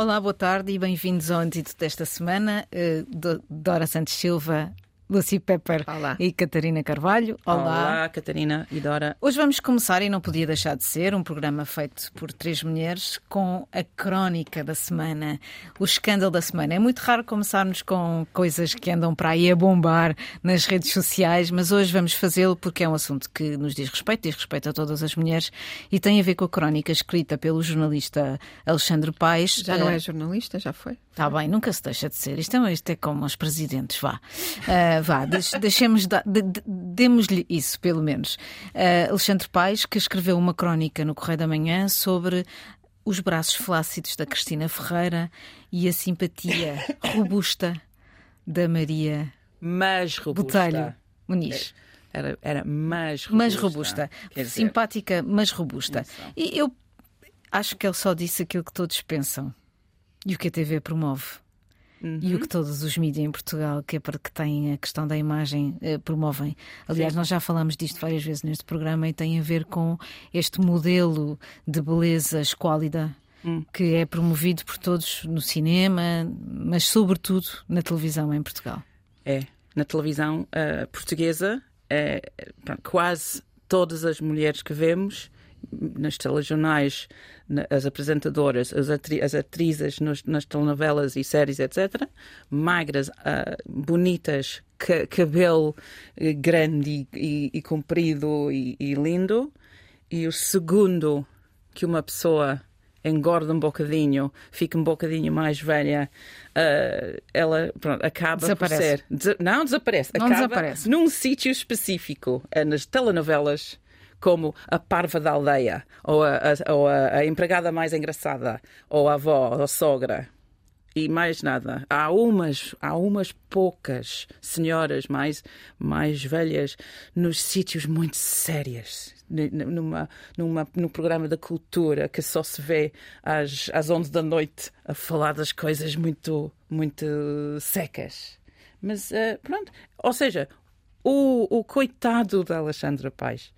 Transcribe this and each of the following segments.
Olá, boa tarde e bem-vindos ao Antito desta semana. Uh, Dora Santos Silva Lucy Pepper Olá. e Catarina Carvalho. Olá. Olá, Catarina e Dora. Hoje vamos começar, e não podia deixar de ser, um programa feito por três mulheres com a crónica da semana, o escândalo da semana. É muito raro começarmos com coisas que andam para aí a bombar nas redes sociais, mas hoje vamos fazê-lo porque é um assunto que nos diz respeito, diz respeito a todas as mulheres e tem a ver com a crónica escrita pelo jornalista Alexandre Paes. Já não é jornalista, já foi? Está bem, nunca se deixa de ser. Isto é, isto é como os presidentes, vá. Uh, vá, deixemos, de, de, demos-lhe isso, pelo menos. Uh, Alexandre Paes, que escreveu uma crónica no Correio da Manhã sobre os braços flácidos da Cristina Ferreira e a simpatia robusta da Maria mais robusta. Botelho Muniz. Era, era mais robusta. Mais robusta. Simpática, mas robusta. E eu acho que ele só disse aquilo que todos pensam e o que a TV promove. Uhum. E o que todos os mídias em Portugal que, é para que têm a questão da imagem eh, promovem. Aliás, Sim. nós já falamos disto várias vezes neste programa e tem a ver com este modelo de beleza esquálida hum. que é promovido por todos no cinema, mas sobretudo na televisão em Portugal. É, na televisão uh, portuguesa, é, quase todas as mulheres que vemos nas telejornais, as apresentadoras, as, atri as atrizes nos, nas telenovelas e séries, etc., magras, uh, bonitas, ca cabelo eh, grande e, e, comprido e, e, lindo, e o segundo que uma pessoa engorda um bocadinho, fica um bocadinho mais velha, uh, ela pronto, acaba desaparece. por ser. não desaparece, não acaba desaparece. num sítio específico, uh, nas telenovelas como a parva da aldeia, ou a, a, ou a, empregada mais engraçada, ou a avó, ou a sogra e mais nada. Há umas, há umas poucas senhoras mais, mais velhas nos sítios muito sérios. Numa, numa, no programa da cultura que só se vê às, às 11 da noite a falar das coisas muito, muito secas. Mas uh, pronto, ou seja, o, o coitado da Alexandra Paz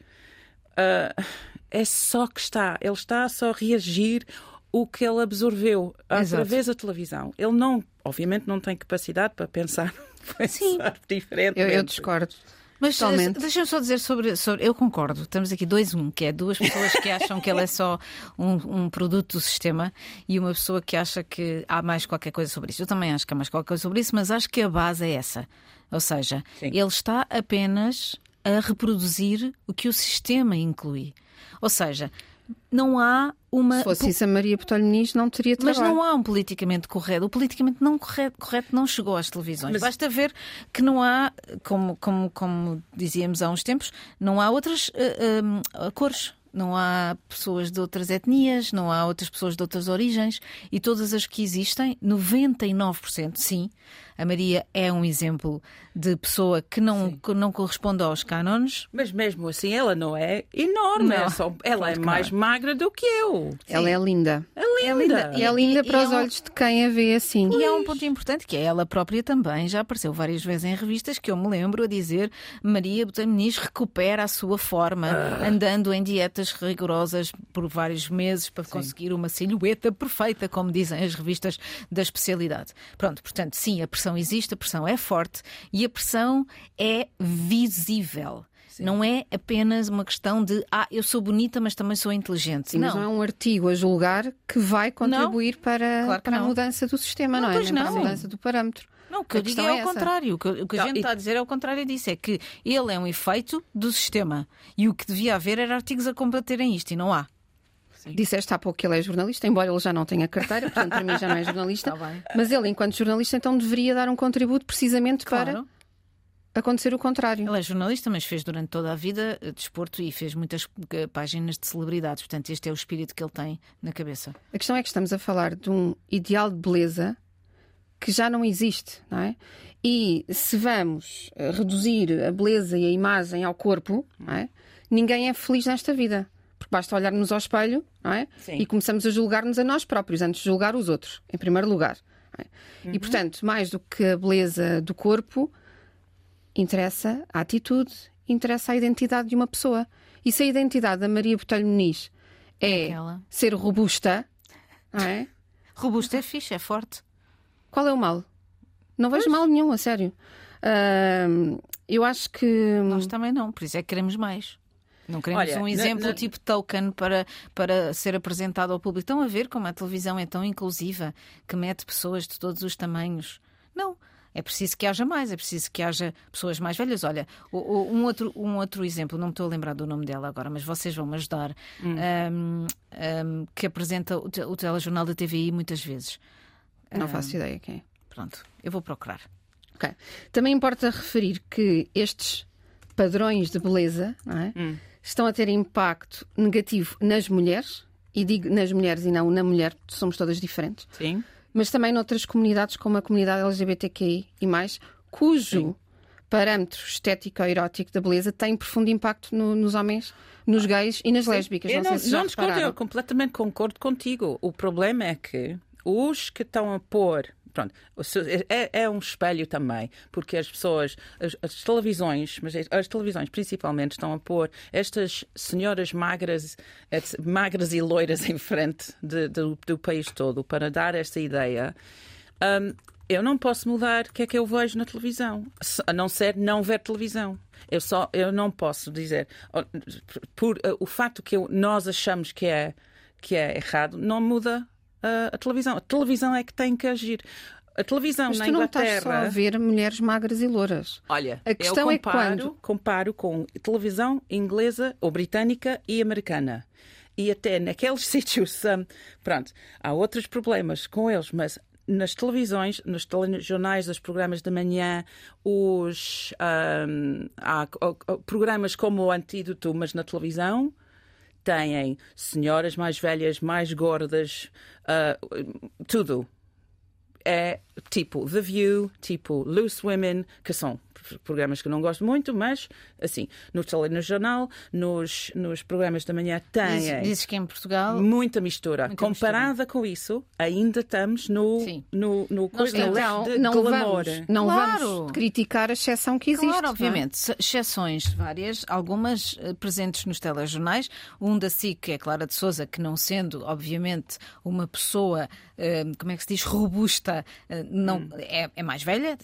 uh, é só que está, ele está só a reagir o que ele absorveu através da televisão. Ele não, obviamente, não tem capacidade para pensar, pensar diferente. Eu, eu discordo. Mas eh, deixa-me só dizer sobre, sobre. Eu concordo, estamos aqui dois, um, que é duas pessoas que acham que ele é só um, um, produto do sistema e uma pessoa que acha que há mais qualquer coisa sobre isso. Eu também acho que há mais qualquer coisa sobre isso, mas acho que a base é essa. Ou seja, Sim. ele está apenas a reproduzir o que o sistema inclui. Ou seja, não há uma. Se fosse isso, a Maria Botelho Muniz não teria trabalho. Mas não há um politicamente correto. O politicamente não correto, correto não chegou às televisões. Mas... Basta ver que não há, como, como, como dizíamos há uns tempos, não há outras uh, uh, cores não há pessoas de outras etnias, não há outras pessoas de outras origens e todas as que existem, 99% sim, a Maria é um exemplo de pessoa que não, que não corresponde aos cânones. Mas mesmo assim, ela não é enorme. Não, é só, ela é mais não. magra do que eu. Sim. Ela é linda. É linda. É linda, e, é linda para e os é olhos de quem a vê assim. E há um ponto importante que é ela própria também. Já apareceu várias vezes em revistas que eu me lembro a dizer Maria Botameniz recupera a sua forma, ah. andando em dietas rigorosas por vários meses para sim. conseguir uma silhueta perfeita, como dizem as revistas da especialidade. Pronto, portanto, sim, a pressão existe, a pressão é forte e a pressão é visível. Sim. Não é apenas uma questão de ah, eu sou bonita, mas também sou inteligente. Sim, não. Mas não é um artigo a julgar que vai contribuir não. para, claro para a mudança do sistema, não, não é? Não. para a mudança do parâmetro. Não, o que eu digo é, é o contrário. O que, o que a gente e... está a dizer é o contrário disso. É que ele é um efeito do sistema. E o que devia haver era artigos a combaterem isto, e não há. Sim. Disseste há pouco que ele é jornalista, embora ele já não tenha carteira, portanto para mim já não é jornalista. Tá mas ele, enquanto jornalista, então deveria dar um contributo precisamente claro. para acontecer o contrário. Ele é jornalista, mas fez durante toda a vida eh, desporto e fez muitas eh, páginas de celebridades. Portanto, este é o espírito que ele tem na cabeça. A questão é que estamos a falar de um ideal de beleza que já não existe, não é? E se vamos eh, reduzir a beleza e a imagem ao corpo, é? ninguém é feliz nesta vida. Basta olharmos ao espelho não é? e começamos a julgar-nos a nós próprios antes de julgar os outros, em primeiro lugar. É? Uhum. E, portanto, mais do que a beleza do corpo, interessa a atitude, interessa a identidade de uma pessoa. E se a identidade da Maria Botelho Muniz é Aquela. ser robusta, não é? Robusto é fixe, é forte. Qual é o mal? Não vejo pois. mal nenhum, a sério. Uh, eu acho que. Nós também não, por isso é que queremos mais. Não queremos Olha, um exemplo na, na... tipo token para, para ser apresentado ao público. Estão a ver como a televisão é tão inclusiva que mete pessoas de todos os tamanhos. Não. É preciso que haja mais, é preciso que haja pessoas mais velhas. Olha, um outro, um outro exemplo, não me estou a lembrar do nome dela agora, mas vocês vão me ajudar, hum. um, um, que apresenta o, o telejornal da TVI muitas vezes. Não faço ideia quem é. Pronto, eu vou procurar. Ok. Também importa referir que estes padrões de beleza é? hum. Estão a ter impacto negativo nas mulheres, e digo nas mulheres e não na mulher, somos todas diferentes. Sim. Mas também noutras comunidades, como a comunidade LGBTQI e mais, cujo Sim. parâmetro estético-erótico da beleza tem profundo impacto no, nos homens, nos gays e nas Sim. lésbicas. Eu não, não, sei se não discordo, eu completamente concordo contigo. O problema é que os que estão a pôr pronto, é, é, um espelho também, porque as pessoas, as, as, televisões, mas as televisões principalmente estão a pôr estas senhoras magras, magras e loiras em frente de, de, do país todo para dar esta ideia. Um, eu não posso mudar o que é que eu vejo na televisão, a não ser não ver televisão. Eu só eu não posso dizer por uh, o fato que eu, nós achamos que é que é errado não muda a, televisão. A televisão é que tem que agir. A televisão Mas na tu Inglaterra. Não estás só a ver mulheres magras e louras. Olha, a questão eu comparo, é quando comparo com televisão inglesa ou britânica e americana. E até naqueles sítios, um, pronto, há outros problemas com eles, mas nas televisões, nos telejornais, os programas da manhã, os um, há, programas como o Antídoto, mas na televisão, têm senhoras mais velhas, mais gordas, uh, tudo. É tipo The View, tipo Loose Women, que são programas que eu não gosto muito, mas assim, no telejornal, nos, nos programas da manhã têm. Dizes que em Portugal. Muita mistura. Muita Comparada mistura. com isso, ainda estamos no, Sim. no, no coisa então, de não glamour. Vamos, não claro. vamos criticar a exceção que existe. Claro, é? obviamente. É? Exceções várias, algumas uh, presentes nos telejornais. Um da SIC é Clara de Souza, que não sendo, obviamente, uma pessoa, uh, como é que se diz, robusta, uh, não, hum. é, é, mais velha,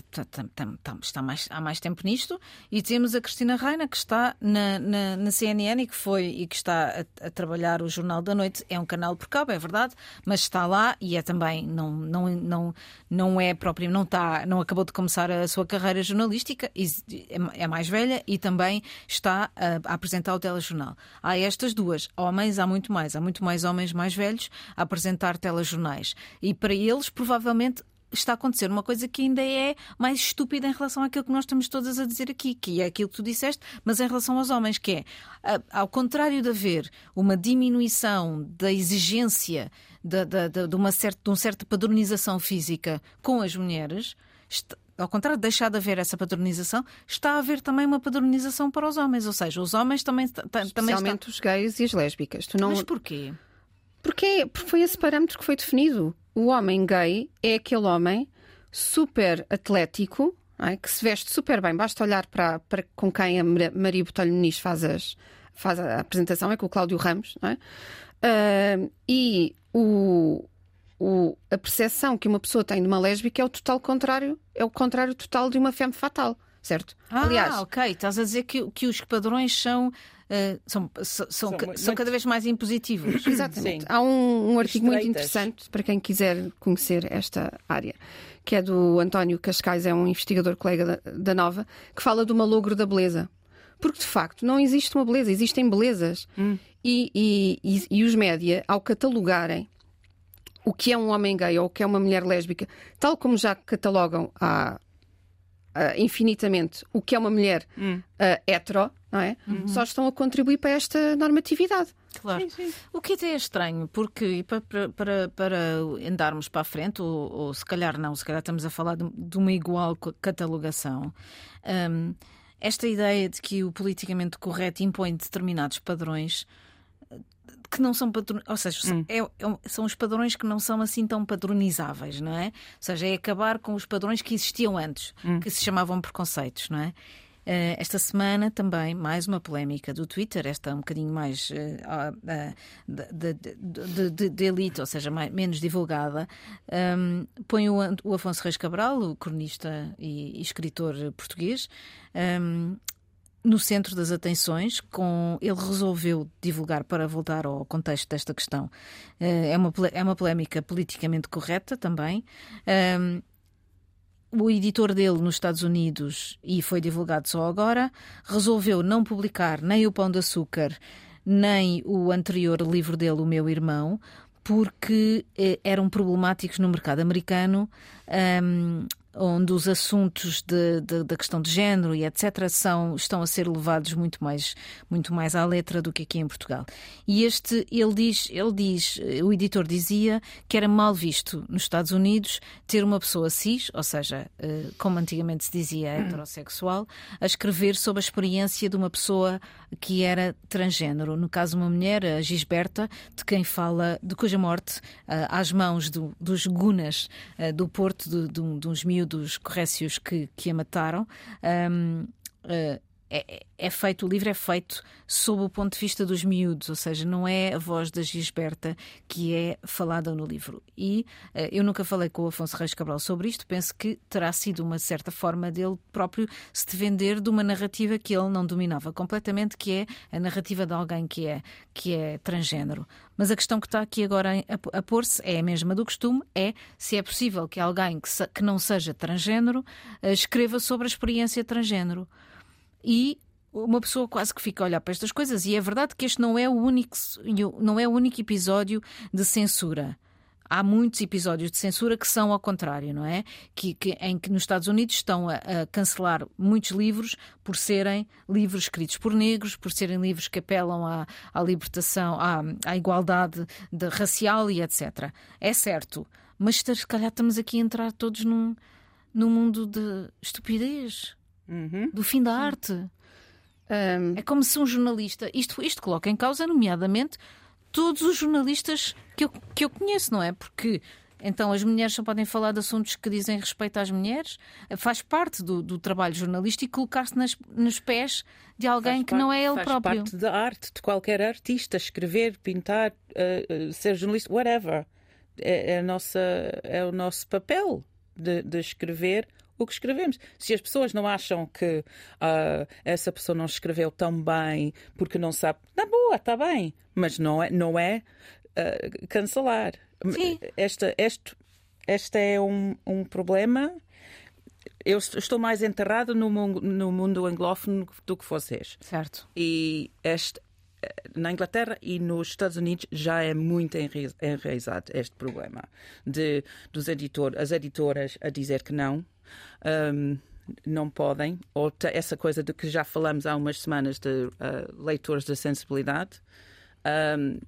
está mais, há mais tempo nisto, e temos a Cristina Reina, que está na, na, na CNN e que foi e que está a, a, trabalhar o Jornal da Noite. É um canal por cabo, é verdade, mas está lá e é também, não, não, não, não é próprio, não, está, não acabou de começar a sua carreira jornalística, é, é mais velha e também está a, a apresentar o telejornal. Há estas duas, homens há muito mais, há muito mais homens mais velhos a apresentar telejornais. E para eles, provavelmente, está a acontecer uma coisa que ainda é mais estúpida em relação àquilo que nós estamos todas a dizer aqui, que é aquilo que tu disseste, mas em relação aos homens, que é, ao contrário de haver uma diminuição da exigência de, de, de, de uma certa, de uma certa padronização física com as mulheres, está, ao contrário de deixar de haver essa padronização, está a haver também uma padronização para os homens. Ou seja, os homens também. Especialmente estão... os gays e as lésbicas. Tu não... Mas porquê? Porque, porque foi esse parâmetro que foi definido o homem gay é aquele homem super atlético, é? que se veste super bem. Basta olhar para, para com quem a Maria Botelho Muniz faz, as, faz a apresentação, é com o Cláudio Ramos. É? Uh, e o, o, a percepção que uma pessoa tem de uma lésbica é o total contrário, é o contrário total de uma femme fatal, certo? Ah, Aliás, ok. Estás a dizer que, que os padrões são uh, são, são, são, muito... são, cada vez mais impositivos. Exatamente. Sim. Há um, um artigo muito interessante para quem quiser conhecer esta área, que é do António Cascais, é um investigador colega da, da Nova, que fala do malogro da beleza. Porque de facto não existe uma beleza, existem belezas. Hum. E, e, e, e os média, ao catalogarem o que é um homem gay ou o que é uma mulher lésbica, tal como já catalogam há infinitamente o que é uma mulher uh, hetero, não é? Uhum. Só estão a contribuir para esta normatividade. Claro. Sim, sim. O que até é estranho, porque para, para, para andarmos para a frente, ou, ou, se calhar não, se calhar estamos a falar de, de uma igual catalogação. Um, esta ideia de que o politicamente correto impõe determinados padrões que não são padrões, ou seja, hum. é, é, são os padrões que não são assim tão padronizáveis, não é? Ou seja, é acabar com os padrões que existiam antes, hum. que se chamavam preconceitos, não é? esta semana também mais uma polémica do Twitter, esta um bocadinho mais uh, de, de, de, de, elite, ou seja, mais, menos divulgada, um, põe o, o, Afonso Reis Cabral, o cronista e, e escritor português, um, no centro das atenções, com ele resolveu divulgar para voltar ao contexto desta questão. É uma, é uma polémica politicamente correta também. Um, o editor dele nos Estados Unidos, e foi divulgado só agora, resolveu não publicar nem o Pão de Açúcar, nem o anterior livro dele, O Meu Irmão, porque eh, eram problemáticos no mercado americano. Um, onde os assuntos de, de, da questão de género e etc. São, estão a ser levados muito mais, muito mais à letra do que aqui em Portugal. E este, ele diz, ele diz, o editor dizia que era mal visto nos Estados Unidos ter uma pessoa cis, ou seja, eh, como antigamente se dizia heterossexual, a escrever sobre a experiência de uma pessoa que era transgênero. No caso, uma mulher, a Gisberta, de quem fala, de cuja morte, eh, às mãos do, dos gunas eh, do Porto, de, de, de uns miúdos dos corrécios que, que a mataram. Um, uh, é, é, feito, o livro é feito sob o ponto de vista dos miúdos, ou seja, não é a voz da Gisberta que é falada no livro. E uh, eu nunca falei com o Afonso Reis Cabral sobre isto, penso que terá sido uma certa forma dele próprio se vender de uma narrativa que ele não dominava completamente, que é a narrativa de alguém que é, que é transgênero. Mas a questão que está aqui agora a, pôr-se é a mesma do costume: é se é possível que alguém que, se, que não seja transgênero uh, escreva sobre a experiência transgênero. E uma pessoa quase que fica a olhar para estas coisas, e é verdade que este não é o único, não é o único episódio de censura há muitos episódios de censura que são ao contrário, não é? Que, que em que nos Estados Unidos estão a, a, cancelar muitos livros por serem livros escritos por negros, por serem livros que apelam à, à libertação, à, à igualdade de, racial e etc. É certo, mas se calhar estamos aqui a entrar todos num, num mundo de estupidez, uhum. do fim da arte. Um... É como se um jornalista. Isto, isto coloca em causa, nomeadamente, todos os jornalistas que eu, que eu conheço, não é? Porque então as mulheres só podem falar de assuntos que dizem respeito às mulheres. Faz parte do, do trabalho jornalístico colocar-se nos pés de alguém faz que parte, não é ele faz próprio. Faz parte da arte de qualquer artista, escrever, pintar, uh, uh, ser jornalista, whatever. É, é, a nossa, é o nosso papel de, de escrever o que escrevemos. Se as pessoas não acham que uh, essa pessoa não escreveu tão bem porque não sabe, na boa, está bem, mas não é, não é uh, cancelar. Sim. Esta, este, este é um, um problema. Eu estou mais enterrado no mundo, no mundo anglófono do que vocês. Certo. E este, na Inglaterra e nos Estados Unidos já é muito enraizado este problema de dos editor, as editoras a dizer que não um, não podem, ou essa coisa de que já falamos há umas semanas de uh, leitores de sensibilidade. Um,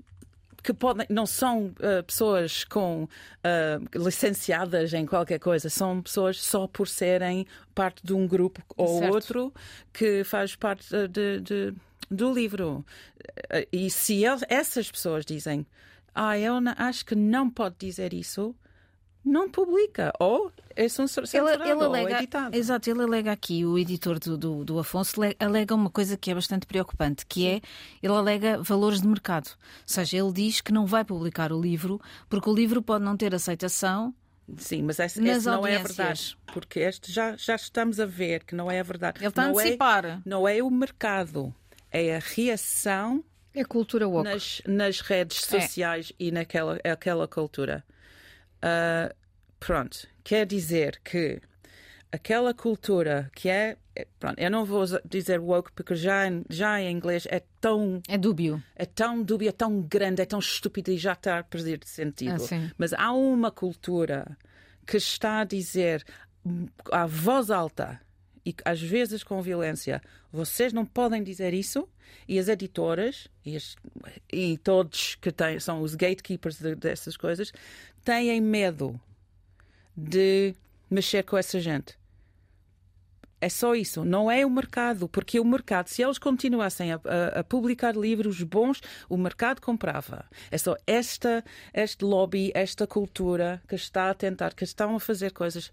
que podem, não são uh, pessoas com uh, licenciadas em qualquer coisa, são pessoas só por serem parte de um grupo ou certo. outro que faz parte de, de, do livro. E se essas pessoas dizem, ah, eu acho que não pode dizer isso, não publica ou é censurado ele, ele alega, ou editado. Exato, ele alega aqui, o editor do, do, do, Afonso alega uma coisa que é bastante preocupante, que é, ele alega valores de mercado. Ou seja, ele diz que não vai publicar o livro porque o livro pode não ter aceitação Sim, mas esse, esse não é a verdade. Porque este já, já estamos a ver que não é a verdade. Ele está não a antecipar. É, não é o mercado, é a reação é cultura woke. Nas, nas redes é. sociais é. e naquela aquela cultura. Uh, pronto, quer dizer que aquela cultura que é. Pronto, eu não vou dizer woke porque já, já em inglês é tão. É dúbio. É tão dúbio, é tão grande, é tão estúpido e já está a perder de sentido. Ah, Mas há uma cultura que está a dizer à voz alta e às vezes com violência, vocês não podem dizer isso. E as editoras e, as, e todos que têm, são os gatekeepers de, dessas coisas têm medo de mexer com essa gente. É só isso, não é o mercado, porque o mercado, se eles continuassem a, a, a, publicar livros bons, o mercado comprava. É só esta, este lobby, esta cultura que está a tentar, que estão a fazer coisas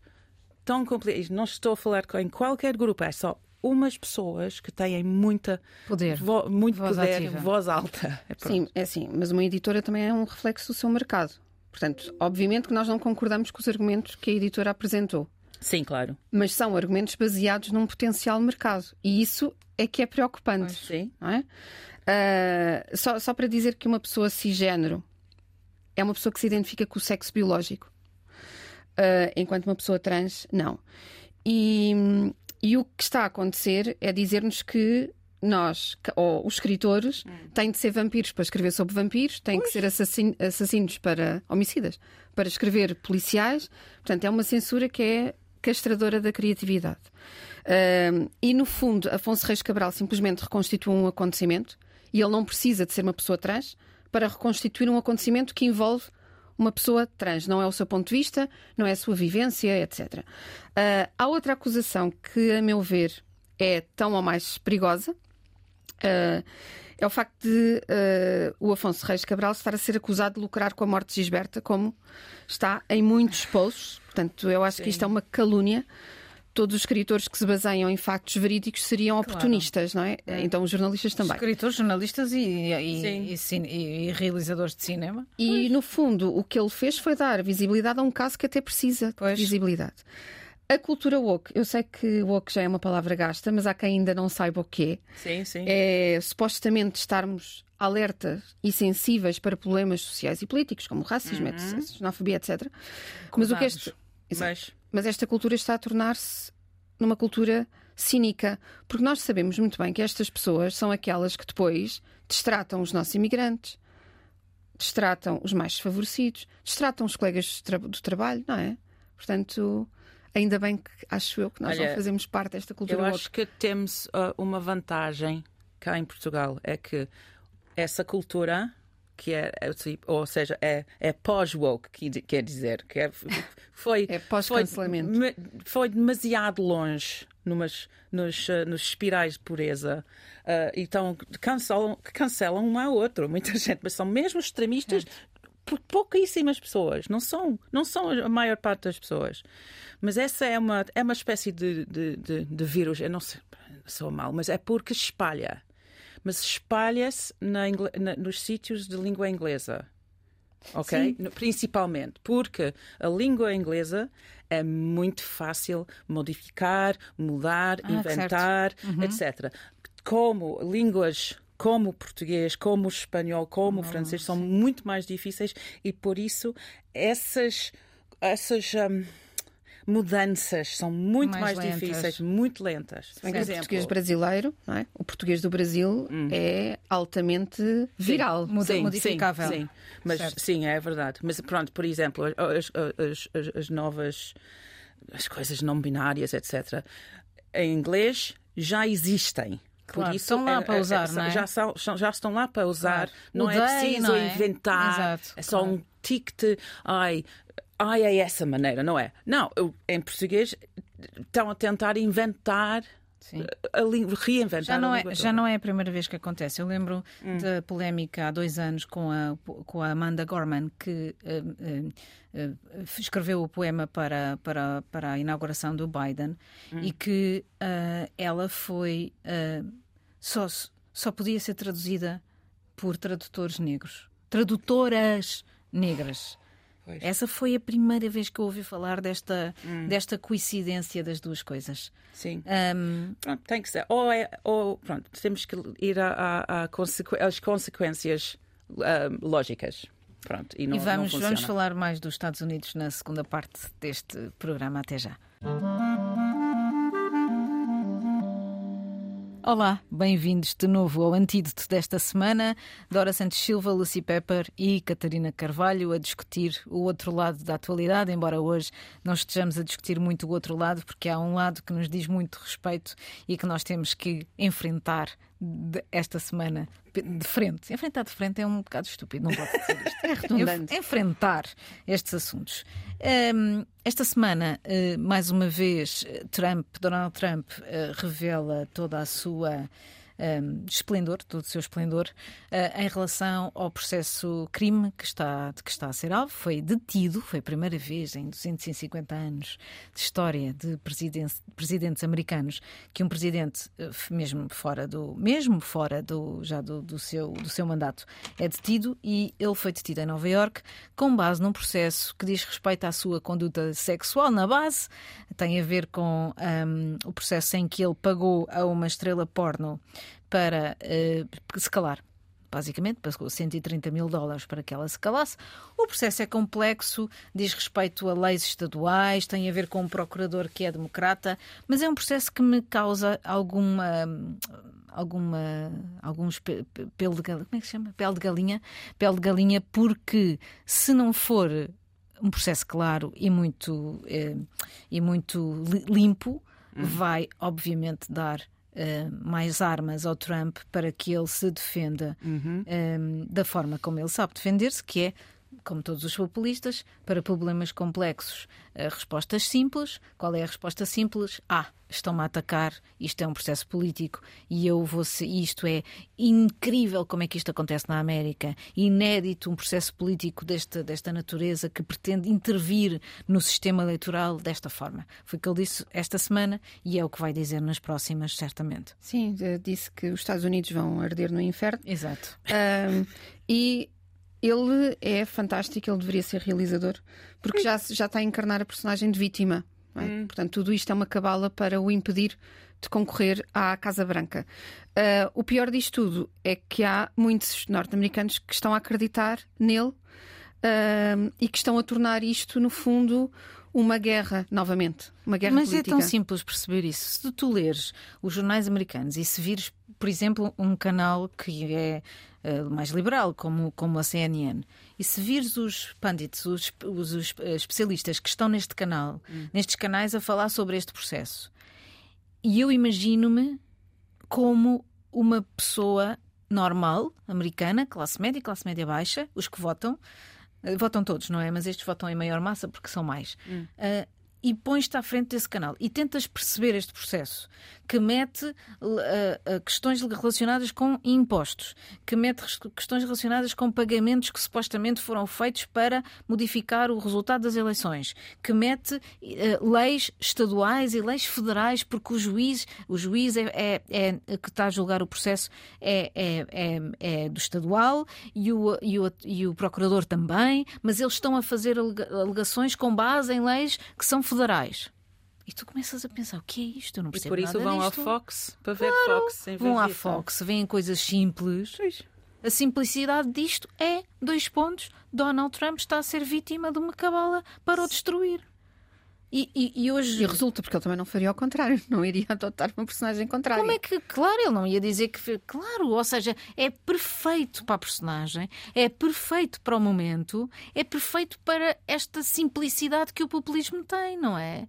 tão complicadas. Não estou a falar em qualquer grupo, é só umas pessoas que têm muita poder, vo, muito voz poder, ativa. voz alta. É Sim, é assim, mas uma editora também é um reflexo do seu mercado. Portanto, obviamente que nós não concordamos com os argumentos que a editora apresentou. Sim, claro. Mas são argumentos baseados num potencial mercado. E isso é que é preocupante. sim. Não é? Uh, só, só para dizer que uma pessoa cisgênero é uma pessoa que se identifica com o sexo biológico, uh, enquanto uma pessoa trans, não. E, e o que está a acontecer é dizer-nos que nós, ou os escritores, hum. têm de ser vampiros para escrever sobre vampiros, têm que ser assassino, assassinos para homicidas, para escrever policiais. Portanto, é uma censura que é castradora da criatividade. Uh, e, no fundo, Afonso Reis Cabral simplesmente reconstitui um acontecimento e ele não precisa de ser uma pessoa trans para reconstituir um acontecimento que envolve uma pessoa trans. Não é o seu ponto de vista, não é a sua vivência, etc. Uh, há outra acusação que, a meu ver, é tão ou mais perigosa. Uh, é o facto de uh, o Afonso Reis Cabral estar a ser acusado de lucrar com a morte de Gisberta, como está em muitos posts. Portanto, eu acho Sim. que isto é uma calúnia todos os escritores que se baseiam em factos verídicos seriam claro. oportunistas, não é? é? Então os jornalistas também. Escritores, jornalistas e, e, e, e, realizadores de cinema. E pois. no fundo o que ele fez foi dar visibilidade a um caso que até precisa pois. de visibilidade. A cultura woke, eu sei que woke já é uma palavra gasta, mas há quem ainda não saiba o que é. Sim, sim. É supostamente estarmos alertas e sensíveis para problemas sociais e políticos, como racismo, uhum. xenofobia, etc. Mas o que este. Mas mas esta cultura está a tornar-se numa cultura cínica, porque nós sabemos muito bem que estas pessoas são aquelas que depois destratam os nossos imigrantes, destratam os mais desfavorecidos, destratam os colegas do trabalho, não é? Portanto, ainda bem que acho eu que nós Olha, não fazemos parte desta cultura. Eu acho que temos uh, uma vantagem cá em Portugal, é que essa cultura que é, é ou seja, é, é pós-woke, que quer dizer, que é, foi, é pós-cancelamento. Foi, foi, demasiado longe numas, nos, uh, nos espirais de pureza. Uh, então cancelam, cancelam um ao outro, muita gente, mas são mesmo extremistas. Por pouquíssimas pessoas, não são, não são a maior parte das pessoas. Mas essa é uma, é uma espécie de, de, de, de vírus, eu não sei, sou mal, mas é porque espalha mas espalha-se nos sítios de língua inglesa. Ok? Sim. Principalmente porque a língua inglesa é muito fácil modificar, mudar, ah, inventar, uhum. etc. Como línguas como o português, como o espanhol, como oh, o francês são muito mais difíceis e por isso essas essas um, mudanças são muito mais, mais difíceis, muito lentas. Por exemplo, o português brasileiro, é? o português do Brasil hum. é altamente viral, sim, sim, modificável. Sim, sim. Mas, sim, é verdade. Mas pronto, por exemplo, as, as, as, as novas as coisas não binárias, etc. Em inglês já existem. Claro, Por isso, estão lá é, para é, usar, é, não é? já, são, já estão lá para usar. Claro. Não é preciso não é? inventar. Exato, é só claro. um ticket. Ai, ai, é essa maneira, não é? Não, eu, em português estão a tentar inventar. Sim. A língua, reinventar já não, é, já não é a primeira vez que acontece. Eu lembro hum. da polémica há dois anos com a, com a Amanda Gorman, que uh, uh, uh, escreveu o poema para, para, para a inauguração do Biden hum. e que ela foi. só, só podia ser traduzida por tradutores negros. Tradutoras negras. Pois. Essa foi a primeira vez que eu ouvi falar desta, hum. desta coincidência das duas coisas. Sim. Um... Pronto, tem que ser. Ou, é, ou pronto, temos que ir às consequ... consequências lógicas. Pronto, e, não, e vamos, vamos falar mais dos Estados Unidos na segunda parte deste programa. Até já. Olá, bem-vindos de novo ao antídoto desta semana. Dora Santos Silva, Lucy Pepper e Catarina Carvalho a discutir o outro lado da atualidade, embora hoje não estejamos a discutir muito o outro lado, porque há um lado que nos diz muito respeito e que nós temos que enfrentar esta semana de frente. Enfrentar de frente é um bocado estúpido, não pode ser isto. É redundante. Enfrentar estes assuntos. Um, esta semana, uh, mais uma vez, Trump, Donald Trump uh, revela toda a sua um, esplendor, todo o seu esplendor, uh, em relação ao processo crime que está, de que está a ser alvo. Foi detido, foi a primeira vez em 250 anos de história de presidentes americanos que um presidente, mesmo fora do, mesmo fora do, já do, do, seu, do seu mandato, é detido e ele foi detido em Nova York com base num processo que diz respeito à sua conduta sexual na base, tem a ver com um, o processo em que ele pagou a uma estrela porno para uh, se calar basicamente, pagou 130 mil dólares para que ela se calasse. O processo é complexo, diz respeito a leis estaduais, tem a ver com um procurador que é democrata, mas é um processo que me causa alguma alguma alguns pelo de galinha, como é que se chama? Pele de galinha, pele de galinha, porque se não for um processo claro e muito eh, e muito limpo, uhum. vai obviamente dar Uh, mais armas ao Trump para que ele se defenda uhum. um, da forma como ele sabe defender-se, que é como todos os populistas, para problemas complexos. respostas simples. Qual é a resposta simples? Ah, estão-me a atacar, isto é um processo político e eu vou ser. Isto é incrível como é que isto acontece na América. Inédito um processo político desta, desta natureza que pretende intervir no sistema eleitoral desta forma. Foi o que ele disse esta semana e é o que vai dizer nas próximas, certamente. Sim, disse que os Estados Unidos vão arder no inferno. Exato. Um, e ele é fantástico, ele deveria ser realizador, porque já, já está a encarnar a personagem de vítima. É? Hum. Portanto, tudo isto é uma cabala para o impedir de concorrer à Casa Branca. Uh, o pior disto tudo é que há muitos norte-americanos que estão a acreditar nele uh, e que estão a tornar isto, no fundo, uma guerra novamente. Uma guerra Mas política. é tão simples perceber isso. Se tu leres os jornais americanos e se vires, por exemplo, um canal que é uh, mais liberal, como, como a CNN, e se vires os pundits, os, os, os eh, especialistas que estão neste canal, hum. nestes canais, a falar sobre este processo, e eu imagino-me como uma pessoa normal, americana, classe média, classe média baixa, os que votam, eh, votam todos, não é? Mas estes votam em maior massa porque são mais. Hum. Uh, e pões-te à frente desse canal. E tentas perceber este processo que mete uh, uh, questões relacionadas com impostos, que mete questões relacionadas com pagamentos que supostamente foram feitos para modificar o resultado das eleições, que mete uh, leis estaduais e leis federais, porque o juiz, o juiz é, é, é que está a julgar o processo é, é, é, é do estadual e o, e, o, e o procurador também, mas eles estão a fazer alegações com base em leis que são federais. E tu começas a pensar, o que é isto? Eu não percebo nada E por isso vão disto. à Fox para ver claro, Fox. Em vão à Fox, veem coisas simples. Pois. A simplicidade disto é, dois pontos, Donald Trump está a ser vítima de uma cabala para o destruir. E, e, e, hoje. E resulta, porque ele também não faria ao contrário, não iria adotar uma personagem contrária. Como é que, claro, ele não ia dizer que. Claro, ou seja, é perfeito para a personagem, é perfeito para o momento, é perfeito para esta simplicidade que o populismo tem, não é?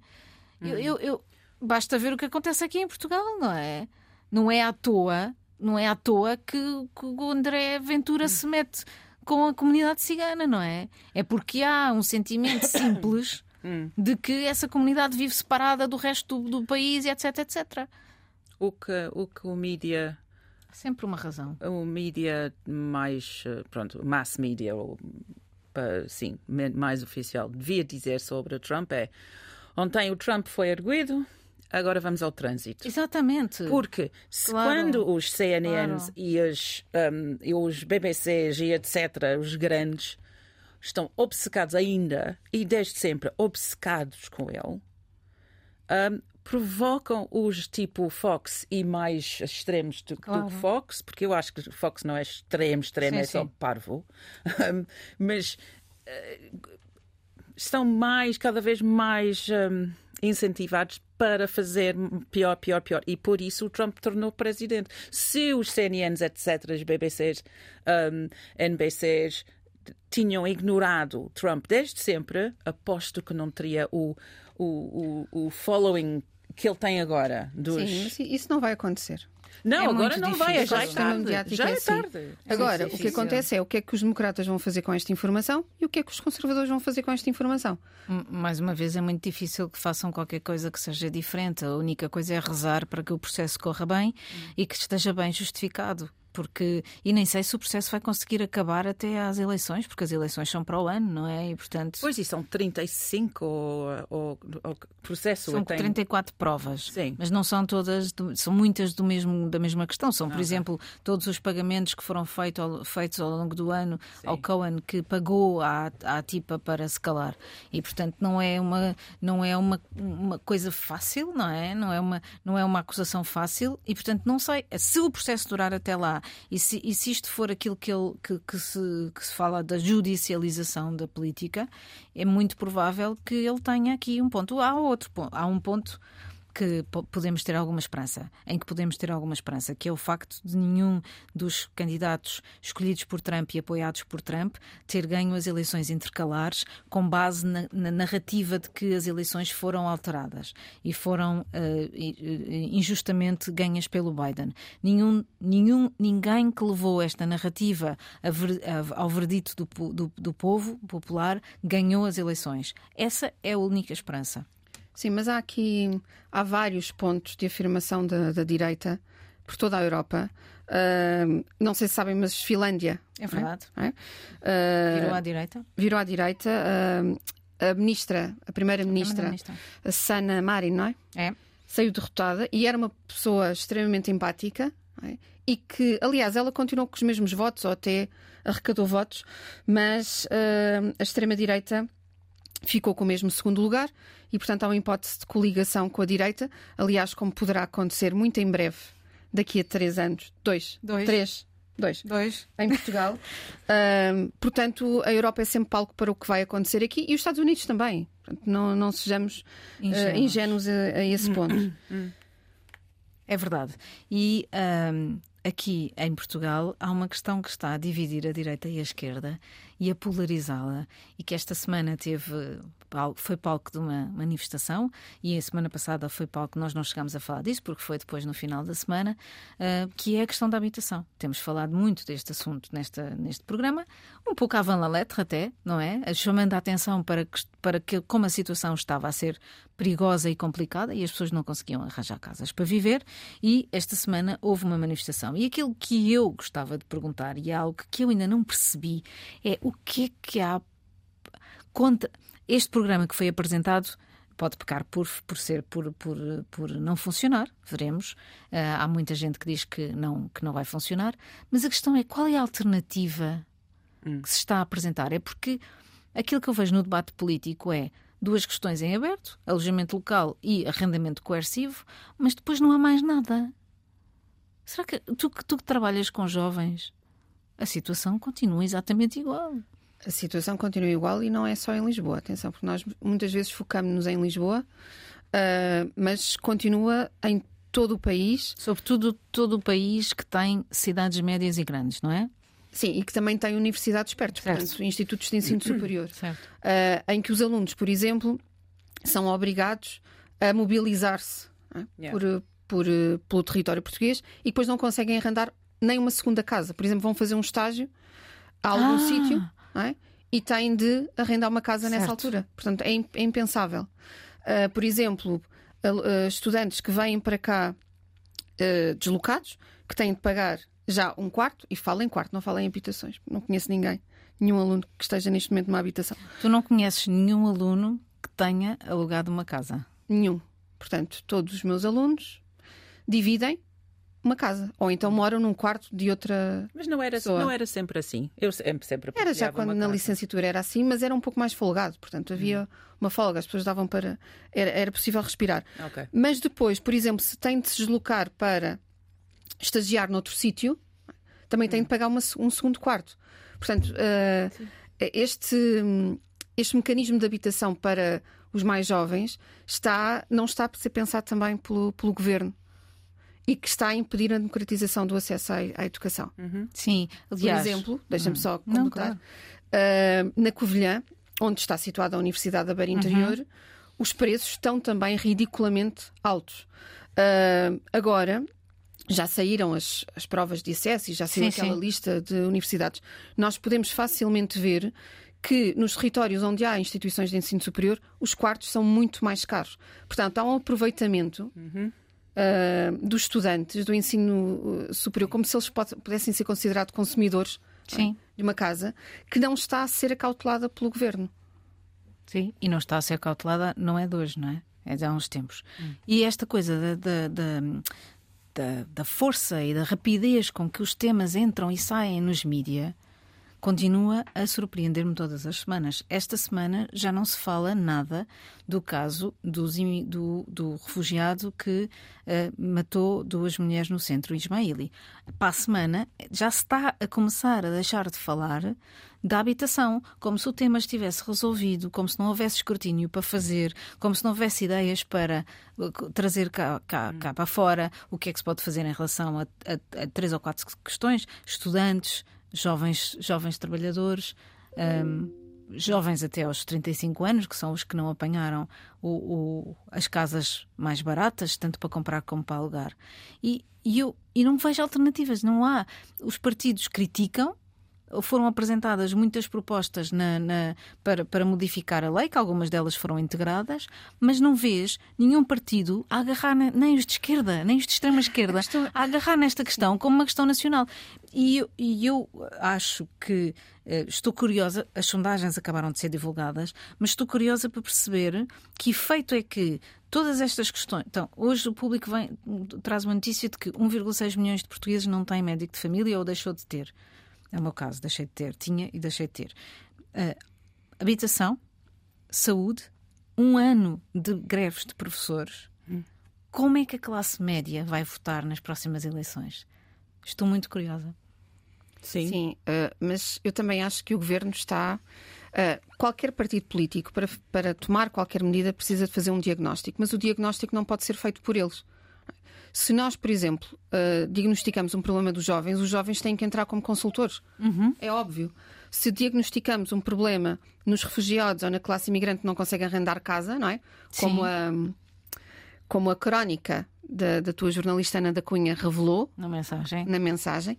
Eu, uhum. eu, eu, basta ver o que acontece aqui em Portugal, não é? Não é à toa, não é à toa que, que o André Ventura uhum. se mete com a comunidade cigana, não é? É porque há um sentimento simples hum. de que essa comunidade vive separada do resto do, do país, etc, etc. O que o, que o mídia sempre uma razão. O mídia mais, eh, pronto, mass media, ou, sim, mais oficial, devia dizer sobre o Trump é Ontem o Trump foi arguído, agora vamos ao trânsito. Exatamente. Porque se claro. quando os CNNs claro. e, os, um, e os BBCs e etc., os grandes, estão obcecados ainda, e desde sempre obcecados com ele, um, provocam os tipo Fox e mais extremos do, claro. do Fox, porque eu acho que Fox não é extremo, extremo, sim, é só parvo. Um, mas uh, estão mais, cada vez mais um, incentivados para fazer pior, pior, pior. E por isso o Trump tornou presidente. Se os CNNs, etc., os BBCs, um, NBCs, tinham ignorado Trump desde sempre, aposto que não teria o, o, o, o following que ele tem agora. Dos... Sim, isso não vai acontecer. Não, É agora não difícil. vai, já O é tarde. Já é é assim. tarde. Agora, muito o que acontece é o que é que os democratas vão fazer com esta informação e o que é que os conservadores vão fazer com esta informação. Mais uma vez, é muito difícil que façam qualquer coisa que seja diferente. A única coisa é rezar para que o processo corra bem e que esteja bem justificado. Porque, e nem sei se o processo vai conseguir acabar até às eleições, porque as eleições são para o ano, não é? E portanto Pois, e são 35 ou, ou, ou processo. são tem- 34 provas, Sim. mas não são todas, são muitas do mesmo, da mesma questão. São, por exemplo, todos os pagamentos que foram feito ao- feitos ao longo do ano ao Cohen que pagou à, à TIPA para se calar. E portanto não é uma não é uma, uma coisa fácil, não é? Não é uma não é uma acusação fácil e portanto não sei se o processo durar até lá e se, e se isto for aquilo que ele que, que se que se fala da judicialização da política, é muito provável que ele tenha aqui um ponto. Há outro ponto, há um ponto que po- podemos ter alguma esperança, em que podemos ter alguma esperança, que é o facto de nenhum dos candidatos escolhidos por Trump e apoiados por Trump ter ganho as eleições intercalares com base na, na narrativa de que as eleições foram alteradas e foram i- injustamente ganhas pelo Biden. Nenhum, nenhum, ninguém que levou esta narrativa ver- ao verdito do, do, do povo popular ganhou as eleições. Essa é a única esperança. Sim, mas há aqui há vários pontos de afirmação da, da direita por toda a Europa. Ah, não sei se sabem, mas Finlândia É verdade. é? Ah, Virou à direita? virou à direita. ah, a ministra, a primeira-ministra, a Sana Marin, não é? É. Saiu derrotada e era uma pessoa extremamente empática é? e que, aliás, ela continuou com os mesmos votos ou até arrecadou votos, mas ah, a extrema-direita ficou com o mesmo segundo lugar e, portanto, há uma hipótese de coligação com a direita, aliás, como poderá acontecer muito em breve, daqui a três anos, dois, Dois. três, dois, Dois. em Portugal. Ahm, portanto, a Europa é sempre palco para o que vai acontecer aqui e os Estados Unidos também. Portanto, não, não sejamos Ingênuos. ah, ingênuos a, a esse ponto. É verdade. E aqui em Portugal há uma questão que está a dividir a direita e a esquerda e a polarizá-la e que esta semana teve foi palco de uma manifestação e a semana passada foi palco, nós não chegámos a falar disso porque foi depois no final da semana, ah, que é a questão da habitação. Temos falado muito deste assunto nesta, neste programa, um pouco à van la lettre até, não é? Chamando a atenção para, que, para que como a situação estava a ser perigosa e complicada e as pessoas não conseguiam arranjar casas para viver e esta semana houve uma manifestação. E aquilo que eu gostava de perguntar e é algo que eu ainda não percebi é o que é que há conta este programa que foi apresentado pode pecar por, por ser por, por, por não funcionar, veremos. Ah, há muita gente que diz que não, que não vai funcionar, mas a questão é qual é a alternativa que se está a apresentar? É porque aquilo que eu vejo no debate político é duas questões em aberto, alojamento local e arrendamento coercivo, mas depois não há mais nada. Será que tu, que- tu que trabalhas com jovens, a situação continua exatamente igual? A situação continua igual e não é só em Lisboa. Atenção, porque nós muitas vezes focamos-nos em Lisboa, ah, mas continua em todo o país. Sobretudo todo o país que tem cidades médias e grandes, não é? Sim, e que também tem universidades perto, Certo. portanto, institutos de ensino superior. Certo. ah, em que os alunos, por exemplo, são obrigados a mobilizar-se é? Yeah. por, por, pelo território português e depois não conseguem arrendar nem uma segunda casa. Por exemplo, vão fazer um estágio a algum Ah! sítio é? e têm de arrendar uma casa nessa Certo. altura. Portanto, é, é impensável. Ah, por exemplo, ah, estudantes que vêm para cá ah, deslocados, que têm de pagar já um quarto, e falo em quarto, não falo em habitações. Não conheço ninguém, nenhum aluno que esteja neste momento numa habitação. Tu não conheces nenhum aluno que tenha alugado uma casa. Nenhum. Portanto, todos os meus alunos dividem uma casa. Ou então moram num quarto de outra. Mas não era, Pessoa. não era sempre assim. Eu sempre, sempre Era já quando na casa. licenciatura era assim, mas era um pouco mais folgado. Portanto, havia uma folga, as pessoas davam para. Era, era possível respirar. Ok. Mas depois, por exemplo, se tem de se deslocar para estagiar noutro sítio, também tem de pagar uma um segundo quarto. Portanto, eh, este, este mecanismo de habitação para os mais jovens está, não está a ser pensado também pelo, pelo governo e que está a impedir a democratização do acesso à, à educação. Sim, Por aliás. exemplo, deixa-me só Não, completar, claro. ah, na Covilhã, onde está situada a Universidade da Beira Interior, os preços estão também ridiculamente altos. Ah, agora, já saíram as, as provas de acesso e já saiu Sim, aquela sim. lista de universidades. Nós podemos facilmente ver que nos territórios onde há instituições de ensino superior, os quartos são muito mais caros. Portanto, há um aproveitamento ah, dos estudantes do ensino uh, superior, como se eles pudessem ser considerados consumidores é, Sim. de uma casa, que não está a ser acautelada pelo governo. Sim, e não está a ser cautelada, não é de hoje, não é? É de há uns tempos. E esta coisa da, da, da, da- da força e da rapidez com que os temas entram e saem nos mídia continua a surpreender-me todas as semanas. Esta semana já não se fala nada do caso imi- do, do refugiado que eh, matou duas mulheres no centro Ismaili. Para a semana já se está a começar a deixar de falar da habitação, como se o tema estivesse resolvido, como se não houvesse escrutínio para fazer, como se não houvesse ideias para uh, trazer cá, cá, cá para fora o que é que se pode fazer em relação a, a- a três ou quatro questões: estudantes, jovens, jovens trabalhadores. um, Jovens até aos 35 anos, que são os que não apanharam o- o- as casas mais baratas, tanto para comprar como para alugar. E, e eu e não vejo alternativas, não há. Os partidos criticam, foram apresentadas muitas propostas na- na- para, para modificar a lei, que algumas delas foram integradas, mas não vês nenhum partido a agarrar, ne- nem os de esquerda, nem os de extrema esquerda, a agarrar nesta questão como uma questão nacional. E eu, e eu acho que eh, estou curiosa, as sondagens acabaram de ser divulgadas, mas estou curiosa para perceber que efeito é que todas estas questões. Então, hoje o público vem, traz uma notícia de que 1,6 milhões de portugueses não têm médico de família ou deixou de ter. É o meu caso, deixei de ter, tinha e deixei de ter. Ah, habitação, saúde, um ano de greves de professores. Como é que a classe média vai votar nas próximas eleições? Estou muito curiosa. Sim. Sim, eh, mas eu também acho que o governo está. eh, qualquer partido político, para, para tomar qualquer medida, precisa de fazer um diagnóstico, mas o diagnóstico não pode ser feito por eles. Se nós, por exemplo, eh, diagnosticamos um problema dos jovens, os jovens têm que entrar como consultores. É óbvio. Se diagnosticamos um problema nos refugiados ou na classe imigrante que não consegue arrendar casa, não é? Como a, como a crónica da, da tua jornalista Ana da Cunha revelou, Na mensagem. na mensagem.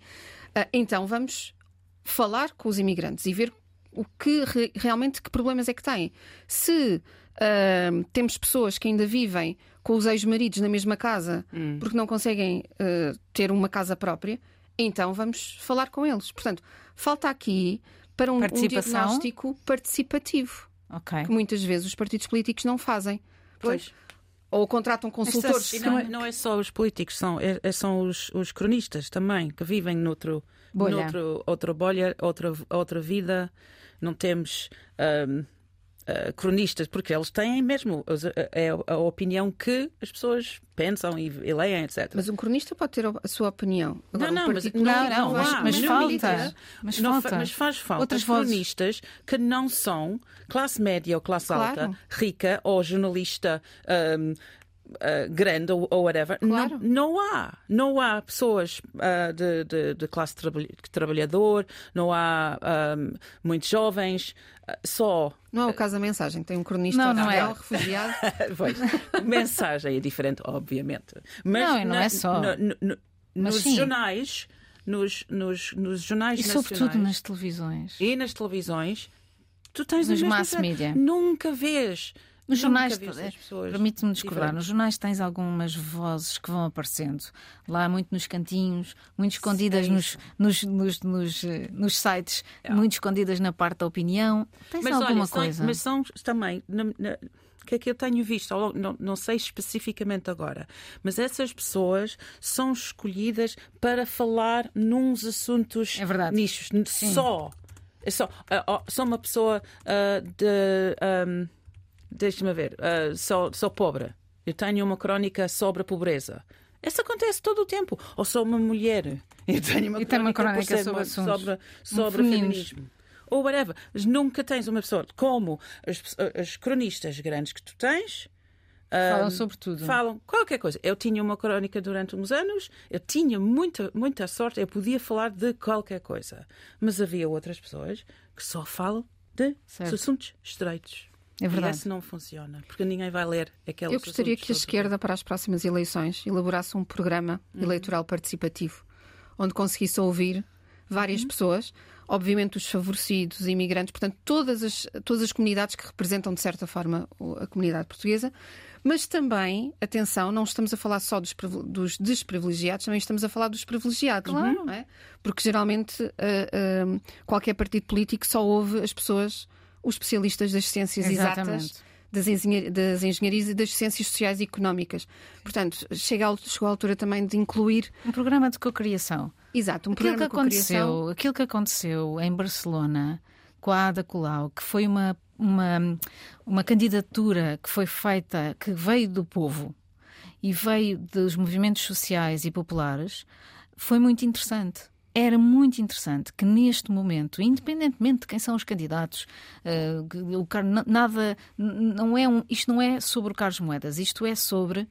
Ah, então vamos falar com os imigrantes e ver o que re- realmente que problemas é que têm. Se ah, temos pessoas que ainda vivem com os ex-maridos na mesma casa porque não conseguem ah, ter uma casa própria, então vamos falar com eles. Portanto, falta aqui para um, um diagnóstico participativo Ok. que muitas vezes os partidos políticos não fazem. Pois. Ou contratam consultores. E não é, não é só os políticos, são, é- é- são os, os cronistas também, que vivem noutro, Bolha. noutro, outra bolha, outra, outra vida. Não temos ahm, ah, cronistas, porque eles têm mesmo os- a, é a opinião que as pessoas pensam e, e leem, etc. Mas um cronista pode ter a sua opinião. Agora, não, um não, mas, partido não, não, mas, mas na falta. Mas não falta. fa- mas faz falta Outras vozes. cronistas que não são classe média ou classe Claro. alta, rica ou jornalista ahm, ah, grande ou, ou whatever. Claro. Não, não há. Não há pessoas ah, de, de- de classe traba- trabalhador, não há ahm, muitos jovens, ah, só. Não é o caso da mensagem, tem um cronista Não, não é. refugiado. Pois, mensagem é diferente, obviamente. Mas Não, não na- é só. no- no- nos sim. jornais, nos, nos, nos jornais E sobretudo nas televisões. e nas televisões, tu tens Nos mass media. Nunca vês. Nos jornais, pessoas permite-me discordar, nos jornais tens algumas vozes que vão aparecendo. Lá muito nos cantinhos, muito escondidas é nos, nos, nos, nos, sites, muito escondidas na parte da opinião. Tens alguma coisa? mas são também. o que é que eu tenho visto? Não, não sei especificamente agora, mas essas pessoas são escolhidas para falar nos assuntos É verdade. nichos. Só. É só, ah, ah, sou uma pessoa ah, de. ahm, Deixa-me ver. ah, sou, sou pobre. Eu tenho uma crónica sobre a pobreza. Isso acontece todo o tempo. Ou sou uma mulher. Eu tenho uma E tem uma crónica, crónica sobre assuntos sobre, sobre femininos. feminismo ou whatever. Mas nunca tens uma pessoa como as, as cronistas grandes que tu tens. Falam ahm, sobre tudo. Falam qualquer coisa. Eu tinha uma crónica durante uns anos, eu tinha muita, muita sorte, eu podia falar de qualquer coisa. Mas havia outras pessoas que só falam de Certo. assuntos estreitos. É verdade. E esse não funciona, porque ninguém vai ler aqueles Eu gostaria que a esquerda, para as próximas eleições, elaborasse um programa uhum. eleitoral participativo, onde conseguisse ouvir várias uhum. pessoas, obviamente os favorecidos, imigrantes, portanto, todas as, todas as comunidades que representam, de certa forma, a comunidade portuguesa, mas também, atenção, não estamos a falar só dos, dos desprivilegiados, também estamos a falar dos privilegiados, claro. não é? Porque geralmente uh, uh, qualquer partido político só ouve as pessoas os especialistas das ciências Exatamente. exatas, das, engenhar das, engenharias e das ciências sociais e económicas. Portanto, chega a, chegou a altura também de incluir. Um programa de cocriação. Exato, um aquilo programa que aconteceu, Aquilo que aconteceu em Barcelona com a Ada Colau, que foi uma, uma, uma candidatura que foi feita, que veio do povo e veio dos movimentos sociais e populares, foi muito interessante era muito interessante que neste momento, independentemente de quem são os candidatos, uh, o, nada, não é um, isto não é sobre o Carlos Moedas, isto é sobre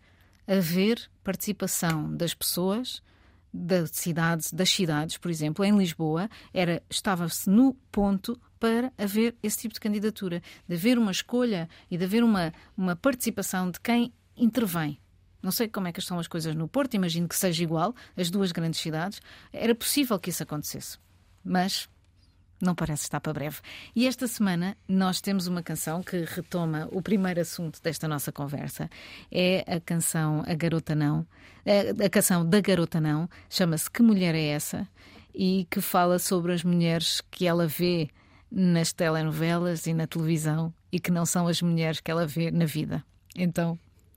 haver participação das pessoas das cidades, das cidades, por exemplo, em Lisboa, era estava-se no ponto para haver esse tipo de candidatura, de haver uma escolha e de haver uma, uma participação de quem intervém. Não sei como é que estão as coisas no Porto, imagino que seja igual, as duas grandes cidades. Era possível que isso acontecesse, mas não parece estar para breve. E esta semana nós temos uma canção que retoma o primeiro assunto desta nossa conversa. É a canção A Garota Não, a canção da Garota Não, chama-se Que Mulher é Essa? E que fala sobre as mulheres que ela vê nas telenovelas e na televisão e que não são as mulheres que ela vê na vida. Então,